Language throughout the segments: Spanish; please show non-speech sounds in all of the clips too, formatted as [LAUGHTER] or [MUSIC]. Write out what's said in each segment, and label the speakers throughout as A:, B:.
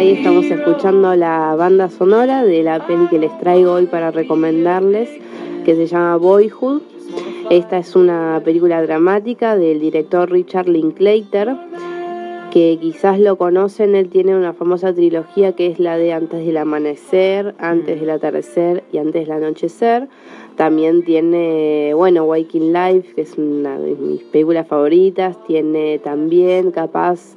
A: ahí estamos escuchando la banda sonora de la peli que les traigo hoy para recomendarles, que se llama Boyhood. Esta es una película dramática del director Richard Linklater, que quizás lo conocen, él tiene una famosa trilogía que es la de Antes del Amanecer, Antes del Atardecer y Antes del Anochecer. También tiene, bueno, Waking Life, que es una de mis películas favoritas. Tiene también, capaz,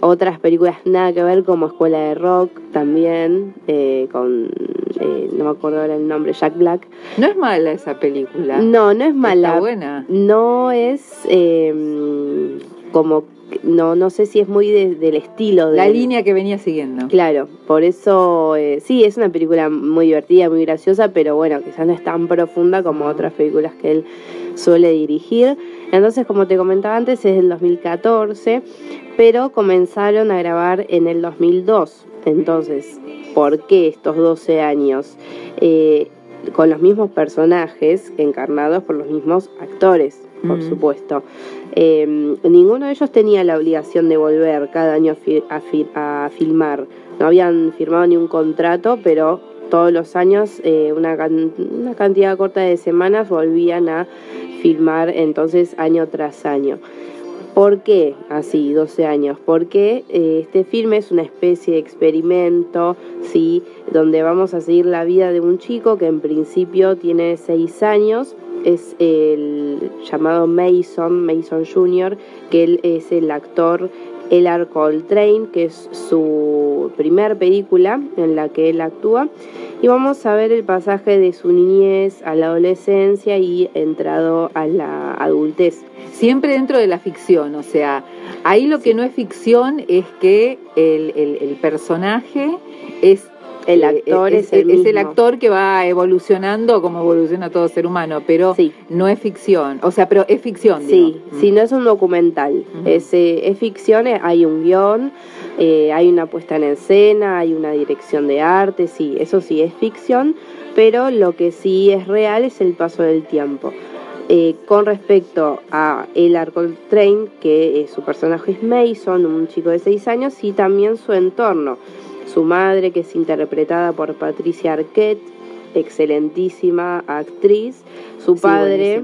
A: otras películas nada que ver como Escuela de Rock también, eh, con, eh, no me acuerdo ahora el nombre, Jack Black.
B: No es mala esa película.
A: No, no es mala.
B: Está buena.
A: No es eh, como, no, no sé si es muy del estilo. De,
B: La línea que venía siguiendo.
A: Claro, por eso sí, es una película muy divertida, muy graciosa, pero bueno, quizás no es tan profunda como otras películas que él suele dirigir. Entonces, como te comentaba antes, es del 2014, pero comenzaron a grabar en el 2002. Entonces, ¿por qué estos 12 años? Eh, con los mismos personajes encarnados por los mismos actores, por supuesto. Eh, ninguno de ellos tenía la obligación de volver cada año a, a, filmar. No habían firmado ni un contrato, pero todos los años, eh, una, una cantidad corta de semanas, volvían a filmar entonces año tras año. ¿Por qué así, 12 años? Porque eh, este filme es una especie de experimento, ¿sí? Donde vamos a seguir la vida de un chico que en principio tiene 6 años, es el llamado Mason, Mason Jr., que él es el actor el Coltrane, que es su primer película en la que él actúa. Y vamos a ver el pasaje de su niñez a la adolescencia y entrado a la adultez.
B: Siempre dentro de la ficción, o sea, ahí lo que no es ficción es que el, el personaje es
A: el actor es,
B: el, actor que va evolucionando como evoluciona todo ser humano, pero no es ficción. O sea, pero es ficción.
A: Sí, si no es un documental. es, es, ficción, eh, hay un guion, eh, hay una puesta en escena, hay una dirección de arte, sí, eso sí es ficción, pero lo que sí es real es el paso del tiempo. Eh, con respecto a El Train, que su personaje es Mason, un chico de 6 años, y también su entorno su madre, que es interpretada por Patricia Arquette, excelentísima actriz, su padre,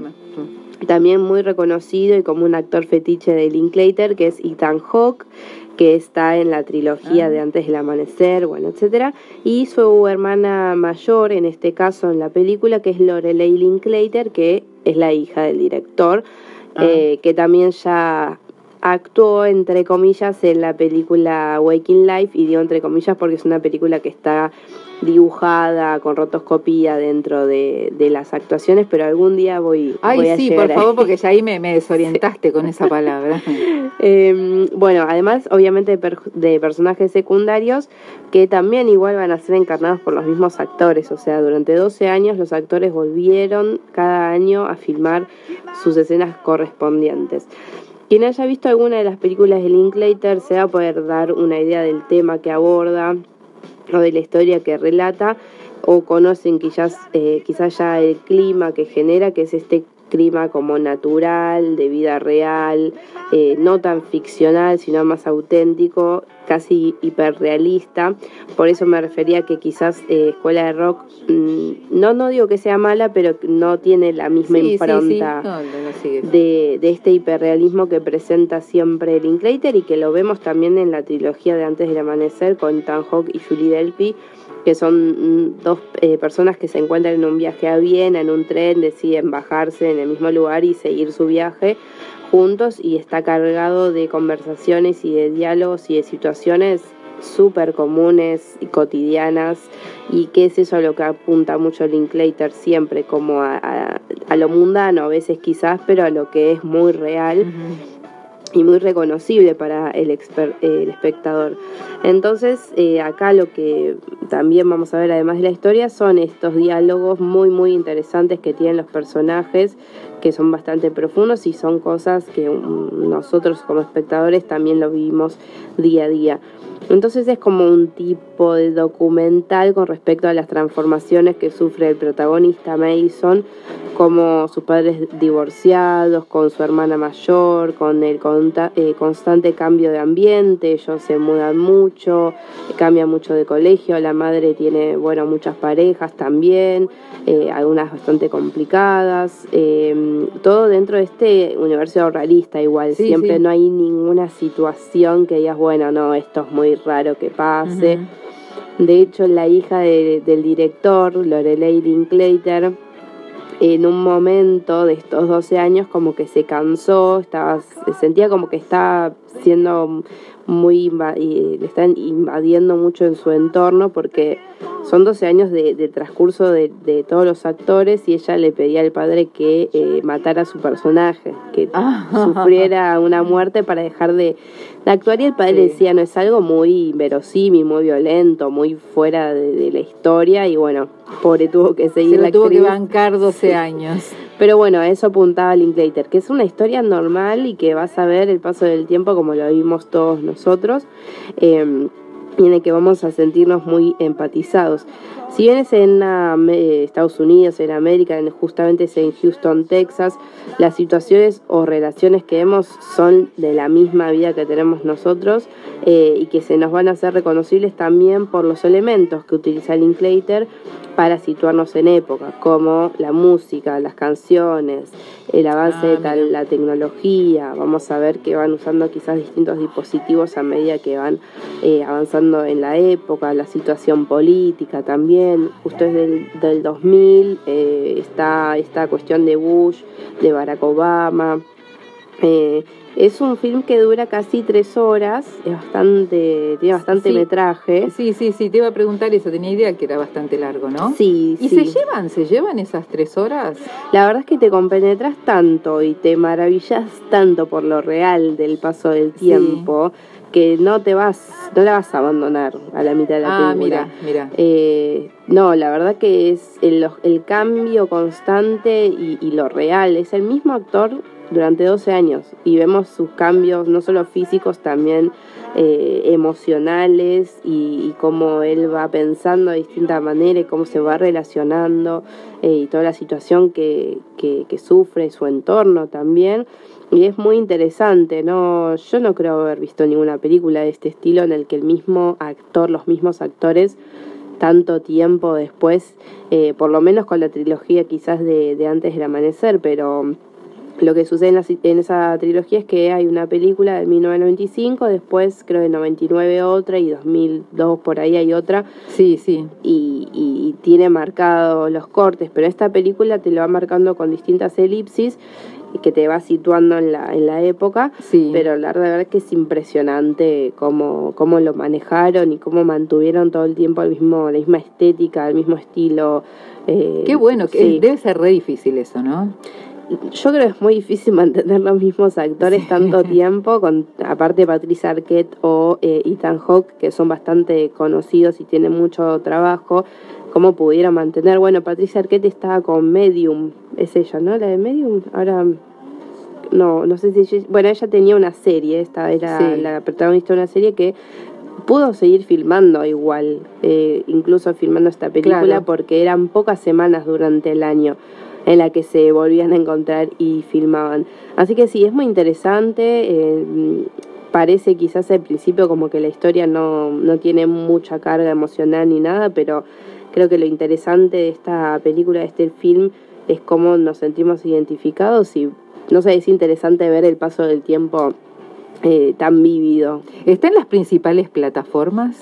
A: también muy reconocido y como un actor fetiche de Linklater, que es Ethan Hawke, que está en la trilogía ah. de Antes del Amanecer, bueno, etcétera, y su hermana mayor, en este caso en la película, que es Lorelei Linklater, que es la hija del director, ah. eh, que también ya actuó, entre comillas, en la película Waking Life, y digo entre comillas porque es una película que está dibujada con rotoscopía dentro de, las actuaciones, pero algún día voy,
B: Ay,
A: a
B: sí,
A: por
B: favor, porque ya ahí me, [LAUGHS] desorientaste con esa palabra.
A: Em, bueno, además, obviamente, de, personajes secundarios que también igual van a ser encarnados por los mismos actores, o sea, durante 12 años los actores volvieron cada año a filmar sus escenas correspondientes. Quien haya visto alguna de las películas de Linklater se va a poder dar una idea del tema que aborda o de la historia que relata o conocen quizás, eh, quizás ya el clima que genera, que es este clima como natural, de vida real, eh, no tan ficcional, sino más auténtico, casi hiperrealista. Por eso me refería que quizás eh, Escuela de Rock, mm, no, no digo que sea mala, pero no tiene la misma impronta de, de, este hiperrealismo que presenta siempre Linklater y que lo vemos también en la trilogía de Antes del Amanecer con Tan Hawk y Julie Delpy que son mm, dos eh, personas que se encuentran en un viaje a Viena, en un tren, deciden bajarse en el mismo lugar y seguir su viaje juntos y está cargado de conversaciones y de diálogos y de situaciones súper comunes y cotidianas y que es eso a lo que apunta mucho Linklater siempre como a, lo mundano a veces quizás pero a lo que es muy real y muy reconocible para el, espectador. Entonces, eh, acá lo que también vamos a ver, además de la historia, son estos diálogos muy, muy interesantes que tienen los personajes, que son bastante profundos y son cosas que mm, nosotros como espectadores también lo vivimos día a día. Entonces es como un tipo de documental con respecto a las transformaciones que sufre el protagonista Mason, como sus padres divorciados, con su hermana mayor, con el eh, constante cambio de ambiente, ellos se mudan mucho, cambia mucho de colegio, la madre tiene, bueno, muchas parejas también, eh, algunas bastante complicadas, em, todo dentro de este universo realista igual, siempre no hay ninguna situación que digas, bueno, no, esto es muy raro que pase. De hecho, la hija del director, Lorelei Linklater, en un momento de estos 12 años como que se cansó, estaba, sentía como que estaba siendo muy le están invadiendo mucho en su entorno porque son 12 años de, transcurso de, todos los actores y ella le pedía al padre que eh, matara a su personaje, que ah. sufriera una muerte para dejar de, actuar y el padre decía no es algo muy verosímil, muy violento, muy fuera de, la historia y bueno, pobre tuvo que seguir.
B: Se tuvo que bancar 12 años.
A: Pero bueno, a eso apuntaba Linklater, que es una historia normal y que vas a ver el paso del tiempo como lo vimos todos nosotros. Eh, y en el que vamos a sentirnos muy empatizados. Si bien es en eh, Estados Unidos, en América, justamente es en Houston, Texas, las situaciones o relaciones que vemos son de la misma vida que tenemos nosotros eh, y que se nos van a hacer reconocibles también por los elementos que utiliza Linklater para situarnos en época, como la música, las canciones, el avance de ah, la tecnología. Vamos a ver que van usando quizás distintos dispositivos a medida que van eh, avanzando en la época, la situación política también. Justo es del, del 2000 eh, está esta cuestión de Bush, de Barack Obama. Eh, es un film que dura casi tres horas, es bastante, tiene bastante metraje.
B: Sí, sí, sí, te iba a preguntar eso, tenía idea que era bastante largo, ¿no?
A: Sí,
B: ¿Y se llevan, se llevan esas tres horas?
A: La verdad es que te compenetras tanto y te maravillas tanto por lo real del paso del tiempo. Que no te vas, no la vas a abandonar a la mitad de la
B: ah,
A: película.
B: mira, mira.
A: Eh, no, la verdad que es el, el cambio constante y, y, lo real. Es el mismo actor durante 12 años y vemos sus cambios no solo físicos, también eh, emocionales y, cómo él va pensando de distinta manera y cómo se va relacionando eh, y toda la situación que, que, sufre, su entorno también. Y es muy interesante, ¿no? Yo no creo haber visto ninguna película de este estilo en el que el mismo actor, los mismos actores, tanto tiempo después, eh, por lo menos con la trilogía quizás de, de antes del amanecer, pero lo que sucede en, esa trilogía es que hay una película de 1995, después creo de 99 otra y 2002 por ahí hay otra.
B: Sí, sí.
A: Y, y tiene marcado los cortes, pero esta película te lo va marcando con distintas elipsis que te va situando en la, en la época,
B: sí.
A: pero la verdad es que es impresionante cómo, cómo lo manejaron y cómo mantuvieron todo el tiempo el mismo, la misma estética, el mismo estilo.
B: Eh, Qué bueno, que debe ser re difícil eso, ¿no?
A: Yo creo que es muy difícil [LAUGHS] mantener los mismos actores tanto [LAUGHS] tiempo, con aparte Patricia Arquette o eh, Ethan Hawke, que son bastante conocidos y tienen mucho trabajo, cómo pudieron mantener. Bueno, Patricia Arquette estaba con Medium, es ella, ¿no? La de Medium, ahora no, no sé si bueno, ella tenía una serie, esta era la protagonista de una serie que pudo seguir filmando igual, eh, incluso filmando esta película porque eran pocas semanas durante el año en la que se volvían a encontrar y filmaban. Así que sí, es muy interesante. Eh, parece quizás al principio como que la historia no, no tiene mucha carga emocional ni nada, pero creo que lo interesante de esta película, de este film, es cómo nos sentimos identificados y no sé, es interesante ver el paso del tiempo eh, tan vívido.
B: ¿Está en las principales plataformas?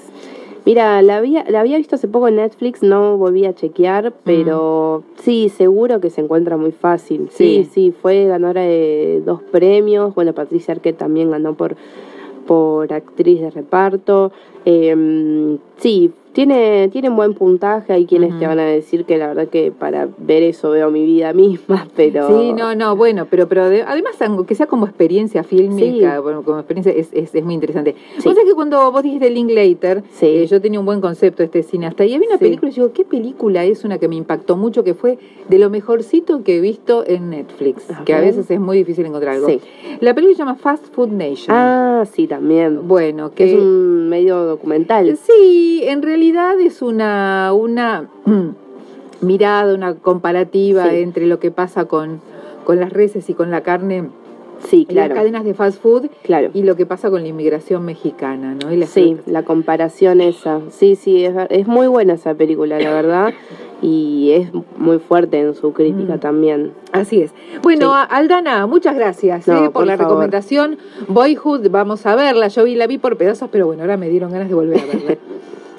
A: Mira, la había, la había visto hace poco en Netflix, no volví a chequear, pero sí, seguro que se encuentra muy fácil. Sí, sí, fue ganadora de dos premios. Bueno, Patricia Arquette también ganó por, por actriz de reparto. Em, sí, tiene, tiene un buen puntaje, hay quienes te van a decir que la verdad que para ver eso veo mi vida [LAUGHS] misma, pero...
B: Sí, no, no, bueno, pero pero de- además que sea como experiencia fílmica,
A: Sí.
B: bueno, como experiencia es, es, es muy interesante.
A: Sí.
B: Vos sabés que cuando vos dijiste Linklater,
A: Sí.
B: eh, yo tenía un buen concepto de este cineasta y había una película y digo, ¿qué película es una que me impactó mucho que fue de lo mejorcito que he visto en Netflix? Que a veces es muy difícil encontrar algo. La película se llama Fast Food Nation.
A: Ah, sí, también.
B: Bueno,
A: que
B: que
A: es un medio documental.
B: Sí, en realidad es una, una [CLEARS THROAT] mirada, una comparativa
A: Sí.
B: entre lo que pasa con, con las reses y con la carne
A: Sí,
B: en las
A: claro.
B: cadenas de fast food
A: Claro.
B: y lo que pasa con la inmigración mexicana, ¿no? Y la
A: Sí, la comparación esa. Sí, sí, es, es muy buena esa película, la verdad. Y es muy fuerte en su crítica
B: Mm.
A: también.
B: Así es. Bueno,
A: Sí.
B: Aldana, muchas gracias
A: No,
B: ¿eh? por,
A: por
B: la
A: favor.
B: recomendación. Boyhood, vamos a verla. Yo vi la vi por pedazos, pero bueno, ahora me dieron ganas de volver a verla. [LAUGHS]